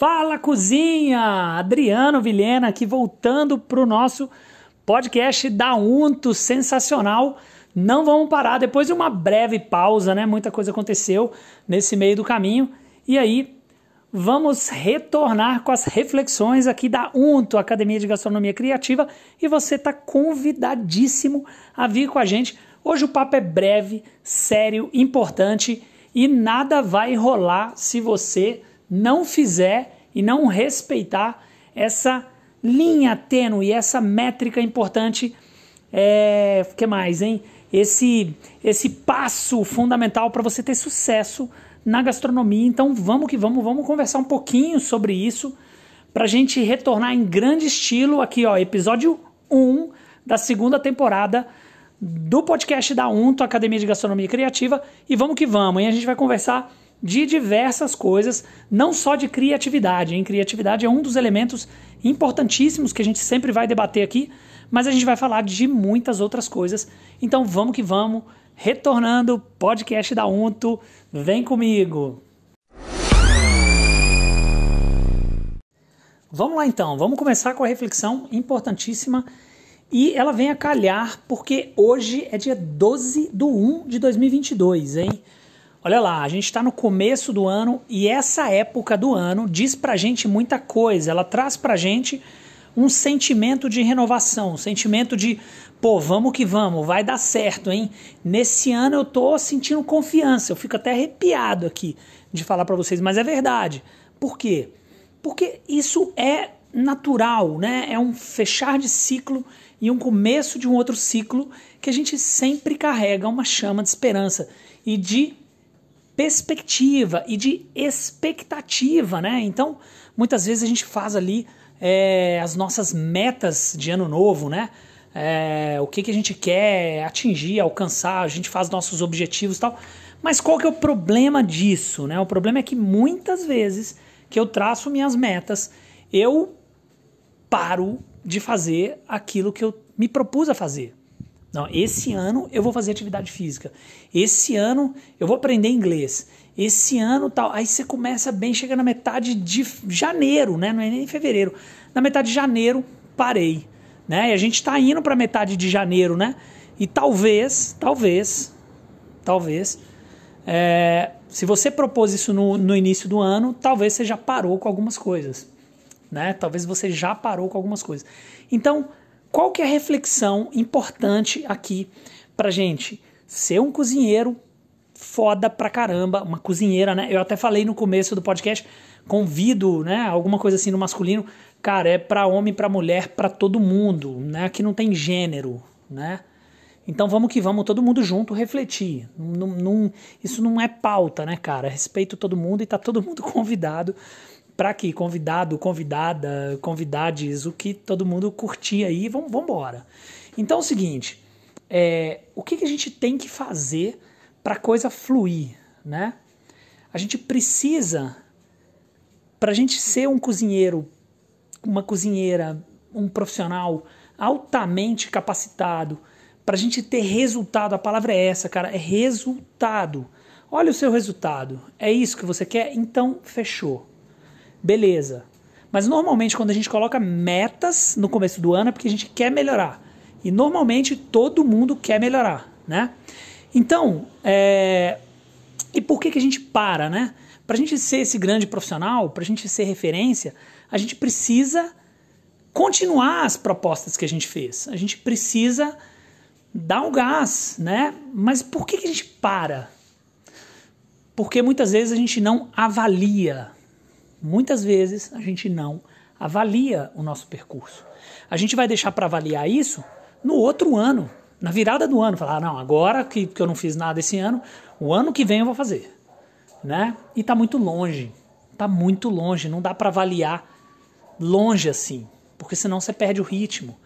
Fala Cozinha! Adriano Vilhena aqui voltando para o nosso podcast da Unto, sensacional. Não vamos parar depois de uma breve pausa, né? Muita coisa aconteceu nesse meio do caminho. E aí, vamos retornar com as reflexões aqui da Unto, Academia de Gastronomia Criativa, e você está convidadíssimo a vir com a gente. Hoje o papo é breve, sério, importante e nada vai rolar se você não fizer e não respeitar essa linha tênue, essa métrica importante, é, que mais, hein? Esse, esse passo fundamental para você ter sucesso na gastronomia. Então vamos que vamos, vamos conversar um pouquinho sobre isso para a gente retornar em grande estilo aqui, ó, episódio 1 da segunda temporada do podcast da UNTO, Academia de Gastronomia Criativa, e vamos que vamos, hein? A gente vai conversar de diversas coisas, não só de criatividade. Hein? Criatividade é um dos elementos importantíssimos que a gente sempre vai debater aqui, mas a gente vai falar de muitas outras coisas. Então vamos que vamos, retornando podcast da Unto, vem comigo. Vamos lá então, vamos começar com a reflexão importantíssima e ela vem a calhar porque hoje é dia 12 de 1 de 2022, hein? Olha lá, a gente está no começo do ano e essa época do ano diz pra gente muita coisa. Ela traz pra gente um sentimento de renovação, um sentimento de, pô, vamos que vamos, vai dar certo, hein? Nesse ano eu tô sentindo confiança, eu fico até arrepiado aqui de falar para vocês, mas é verdade. Por quê? Porque isso é natural, né? É um fechar de ciclo e um começo de um outro ciclo que a gente sempre carrega uma chama de esperança e de perspectiva e de expectativa, né? Então, muitas vezes a gente faz ali é, as nossas metas de ano novo, né? É, o que, que a gente quer atingir, alcançar, a gente faz nossos objetivos e tal. Mas qual que é o problema disso, né? O problema é que muitas vezes que eu traço minhas metas, eu paro de fazer aquilo que eu me propus a fazer. Não, esse ano eu vou fazer atividade física. Esse ano eu vou aprender inglês. Esse ano tal. Aí você começa bem, chega na metade de janeiro, né? Não é nem fevereiro. Na metade de janeiro, parei. Né? E a gente está indo para metade de janeiro, né? E talvez, talvez, talvez, é, se você propôs isso no, no início do ano, talvez você já parou com algumas coisas. Né? Talvez você já parou com algumas coisas. Então, qual que é a reflexão importante aqui pra gente? Ser um cozinheiro foda pra caramba, uma cozinheira, né? Eu até falei no começo do podcast, convido, né, alguma coisa assim no masculino, cara, é para homem, para mulher, para todo mundo, né? Aqui não tem gênero, né? Então vamos que vamos, todo mundo junto refletir. Isso não é pauta, né, cara? Respeito todo mundo e tá todo mundo convidado para que convidado, convidada, convidades, o que todo mundo curtir aí, vamos embora. Então é o seguinte, é, o que, que a gente tem que fazer para a coisa fluir, né? A gente precisa, para a gente ser um cozinheiro, uma cozinheira, um profissional altamente capacitado, para a gente ter resultado, a palavra é essa, cara, é resultado. Olha o seu resultado, é isso que você quer? Então fechou beleza. Mas normalmente quando a gente coloca metas no começo do ano é porque a gente quer melhorar. E normalmente todo mundo quer melhorar, né? Então, é... e por que, que a gente para, né? Para a gente ser esse grande profissional, para a gente ser referência, a gente precisa continuar as propostas que a gente fez. A gente precisa dar um gás, né? Mas por que, que a gente para? Porque muitas vezes a gente não avalia Muitas vezes a gente não avalia o nosso percurso. A gente vai deixar para avaliar isso no outro ano, na virada do ano. Falar, ah, não, agora que, que eu não fiz nada esse ano, o ano que vem eu vou fazer. Né? E está muito longe. Está muito longe. Não dá para avaliar longe assim, porque senão você perde o ritmo.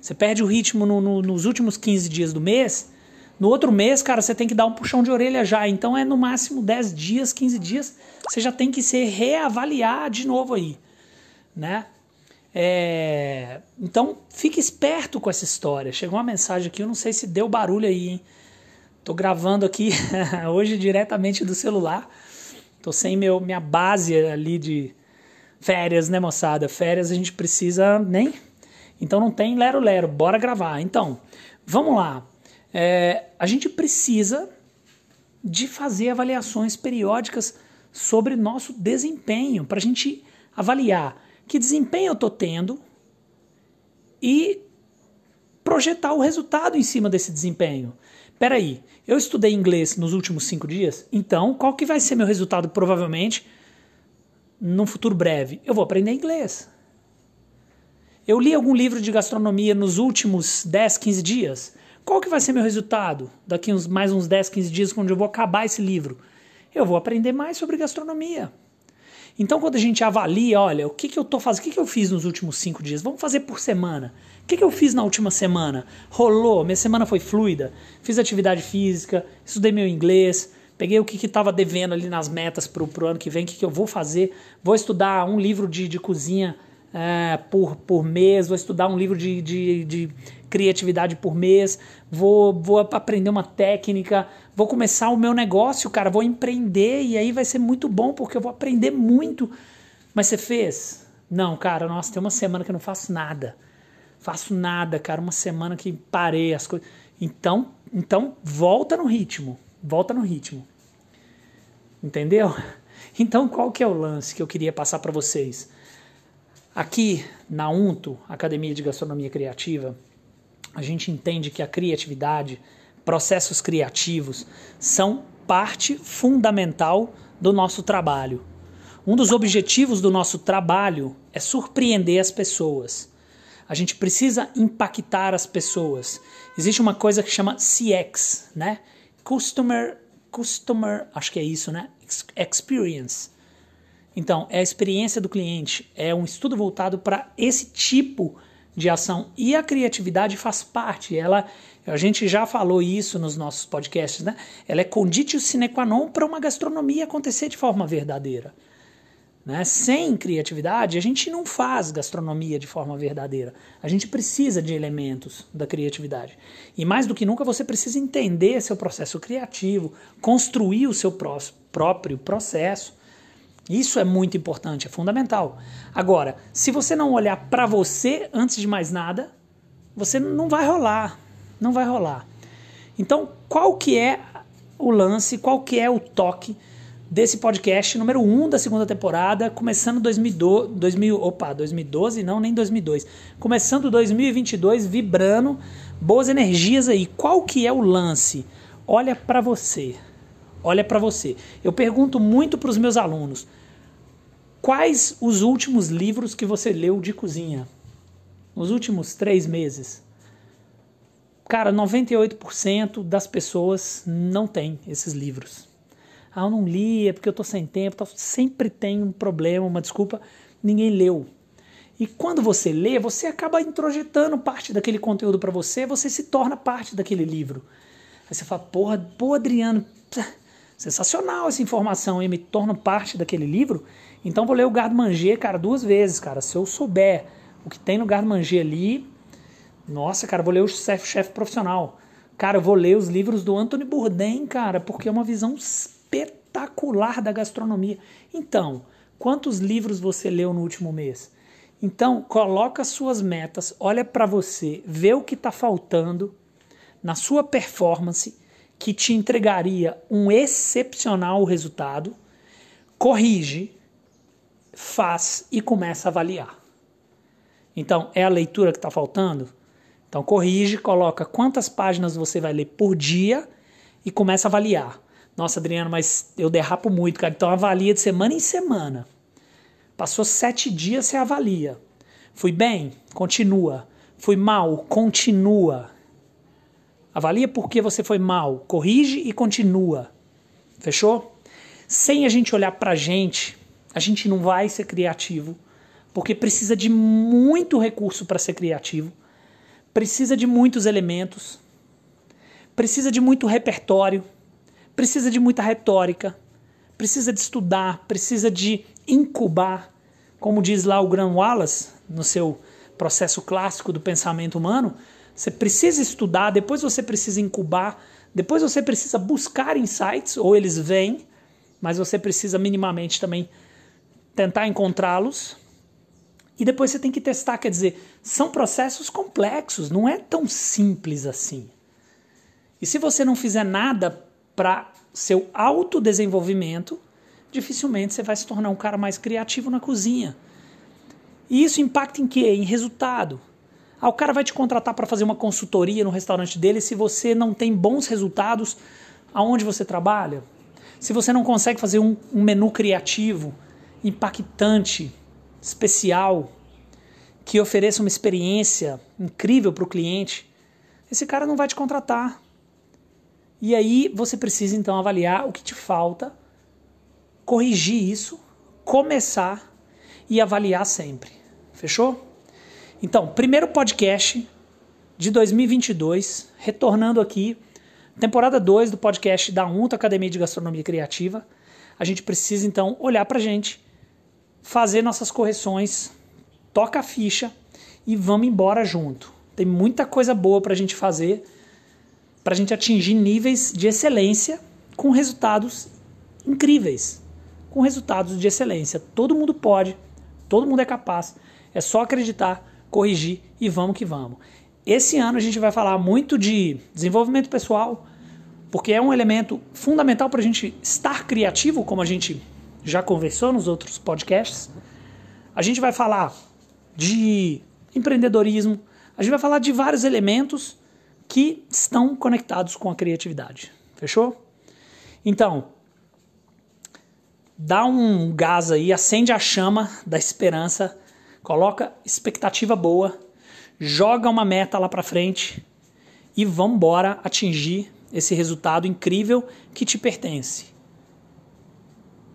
Você perde o ritmo no, no, nos últimos 15 dias do mês. No outro mês, cara, você tem que dar um puxão de orelha já. Então é no máximo 10 dias, 15 dias você já tem que se reavaliar de novo aí, né? É, então, fique esperto com essa história. Chegou uma mensagem aqui, eu não sei se deu barulho aí, hein? Tô gravando aqui hoje diretamente do celular. Tô sem meu, minha base ali de, Férias, né, moçada? Férias a gente precisa nem. Então não tem lero-lero, bora gravar. Então, vamos lá. É, a gente precisa de fazer avaliações periódicas sobre nosso desempenho, para a gente avaliar que desempenho eu estou tendo e projetar o resultado em cima desse desempenho. Peraí, eu estudei inglês nos últimos cinco dias, então qual que vai ser meu resultado provavelmente num futuro breve? Eu vou aprender inglês. Eu li algum livro de gastronomia nos últimos 10, 15 dias. Qual que vai ser meu resultado daqui uns, mais uns 10, 15 dias, quando eu vou acabar esse livro? Eu vou aprender mais sobre gastronomia. Então, quando a gente avalia, olha, o que, que eu tô fazendo, o que, que eu fiz nos últimos cinco dias? Vamos fazer por semana. O que, que eu fiz na última semana? Rolou, minha semana foi fluida, fiz atividade física, estudei meu inglês, peguei o que estava devendo ali nas metas para o ano que vem, o que, que eu vou fazer. Vou estudar um livro de, de cozinha é, por, por mês, vou estudar um livro de, de, de criatividade por mês, vou, vou aprender uma técnica, vou começar o meu negócio, cara, vou empreender e aí vai ser muito bom porque eu vou aprender muito. Mas você fez? Não, cara, nossa, tem uma semana que eu não faço nada. Faço nada, cara, uma semana que parei as coisas. Então, então volta no ritmo, volta no ritmo. Entendeu? Então, qual que é o lance que eu queria passar para vocês? Aqui na UNTO, Academia de Gastronomia Criativa, a gente entende que a criatividade, processos criativos, são parte fundamental do nosso trabalho. Um dos objetivos do nosso trabalho é surpreender as pessoas. A gente precisa impactar as pessoas. Existe uma coisa que chama CX, né? Customer, customer, acho que é isso, né? Experience. Então, é a experiência do cliente, é um estudo voltado para esse tipo de ação e a criatividade faz parte. Ela, a gente já falou isso nos nossos podcasts, né? Ela é conditio sine qua non para uma gastronomia acontecer de forma verdadeira. Né? Sem criatividade, a gente não faz gastronomia de forma verdadeira. A gente precisa de elementos da criatividade. E mais do que nunca, você precisa entender seu processo criativo, construir o seu próprio processo isso é muito importante, é fundamental. Agora, se você não olhar para você antes de mais nada, você não vai rolar, não vai rolar. Então, qual que é o lance, qual que é o toque desse podcast número 1 um da segunda temporada, começando 2012, 2000, opa, 2012 não, nem 2002. Começando 2022 vibrando, boas energias aí. Qual que é o lance? Olha para você. Olha para você. Eu pergunto muito para os meus alunos: quais os últimos livros que você leu de cozinha? Nos últimos três meses? Cara, 98% das pessoas não tem esses livros. Ah, eu não li, é porque eu tô sem tempo. Sempre tem um problema, uma desculpa. Ninguém leu. E quando você lê, você acaba introjetando parte daquele conteúdo para você, você se torna parte daquele livro. Aí você fala, porra, pô, Adriano, sensacional essa informação e me torno parte daquele livro, então vou ler o Garde Manger, cara, duas vezes, cara. Se eu souber o que tem no Garde Manger ali, nossa, cara, vou ler o Chef, Chef Profissional. Cara, vou ler os livros do Anthony Bourdain, cara, porque é uma visão espetacular da gastronomia. Então, quantos livros você leu no último mês? Então, coloca suas metas, olha para você, vê o que está faltando na sua performance que te entregaria um excepcional resultado, corrige, faz e começa a avaliar. Então, é a leitura que está faltando? Então, corrige, coloca quantas páginas você vai ler por dia e começa a avaliar. Nossa, Adriano, mas eu derrapo muito, cara. Então, avalia de semana em semana. Passou sete dias, você avalia. Fui bem? Continua. Fui mal? Continua. Avalia por que você foi mal, corrige e continua. Fechou? Sem a gente olhar pra gente, a gente não vai ser criativo, porque precisa de muito recurso para ser criativo, precisa de muitos elementos, precisa de muito repertório, precisa de muita retórica, precisa de estudar, precisa de incubar, como diz lá o Graham Wallace no seu processo clássico do pensamento humano, você precisa estudar, depois você precisa incubar, depois você precisa buscar insights, ou eles vêm, mas você precisa minimamente também tentar encontrá-los e depois você tem que testar. Quer dizer, são processos complexos, não é tão simples assim. E se você não fizer nada para seu autodesenvolvimento, dificilmente você vai se tornar um cara mais criativo na cozinha. E isso impacta em quê? Em resultado. Ah, o cara vai te contratar para fazer uma consultoria no restaurante dele se você não tem bons resultados aonde você trabalha. Se você não consegue fazer um, um menu criativo, impactante, especial, que ofereça uma experiência incrível para o cliente, esse cara não vai te contratar. E aí você precisa então avaliar o que te falta, corrigir isso, começar e avaliar sempre. Fechou? Então, primeiro podcast de 2022, retornando aqui, temporada 2 do podcast da UNTA Academia de Gastronomia Criativa. A gente precisa então olhar para a gente, fazer nossas correções, toca a ficha e vamos embora junto. Tem muita coisa boa para a gente fazer para a gente atingir níveis de excelência com resultados incríveis, com resultados de excelência. Todo mundo pode, todo mundo é capaz. É só acreditar, corrigir e vamos que vamos. Esse ano a gente vai falar muito de desenvolvimento pessoal, porque é um elemento fundamental para a gente estar criativo, como a gente já conversou nos outros podcasts. A gente vai falar de empreendedorismo, a gente vai falar de vários elementos que estão conectados com a criatividade. Fechou? Então, dá um gás aí, acende a chama da esperança, coloca expectativa boa, joga uma meta lá para frente e vamos embora atingir esse resultado incrível que te pertence.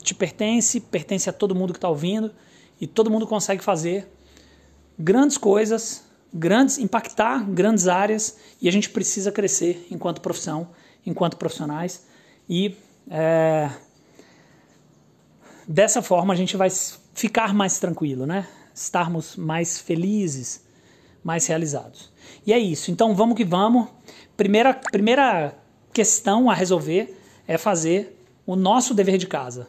Te pertence, pertence a todo mundo que está ouvindo e todo mundo consegue fazer grandes coisas grandes, impactar grandes áreas e a gente precisa crescer enquanto profissão, enquanto profissionais e é, dessa forma a gente vai ficar mais tranquilo, né? Estarmos mais felizes, mais realizados. E é isso. Então vamos que vamos. Primeira, primeira questão a resolver é fazer o nosso dever de casa.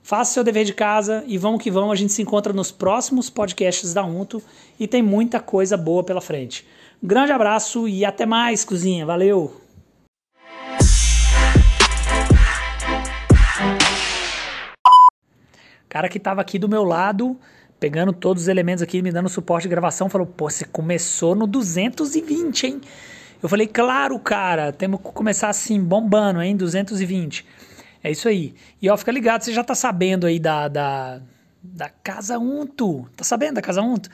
Faça seu dever de casa e vamos que vamos. A gente se encontra nos próximos podcasts da Unto e tem muita coisa boa pela frente. Grande abraço e até mais, cozinha. Valeu! cara que estava aqui do meu lado, pegando todos os elementos aqui, me dando suporte de gravação, falou: pô, você começou no 220, hein? Eu falei: claro, cara, temos que começar assim, bombando, hein? 220. É isso aí. E ó, fica ligado, você já tá sabendo aí da, da, da Casa Unto. Tá sabendo da Casa Unto?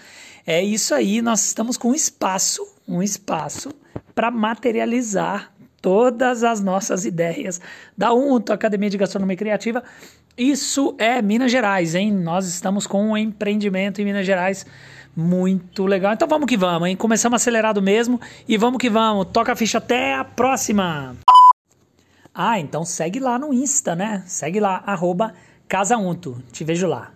É isso aí, nós estamos com um espaço, um espaço para materializar todas as nossas ideias da Unto, Academia de Gastronomia Criativa. Isso é Minas Gerais, hein? Nós estamos com um empreendimento em Minas Gerais muito legal. Então vamos que vamos, hein? Começamos acelerado mesmo e vamos que vamos. Toca a ficha até a próxima. Ah, então segue lá no Insta, né? Segue lá, arroba Casaunto. Te vejo lá.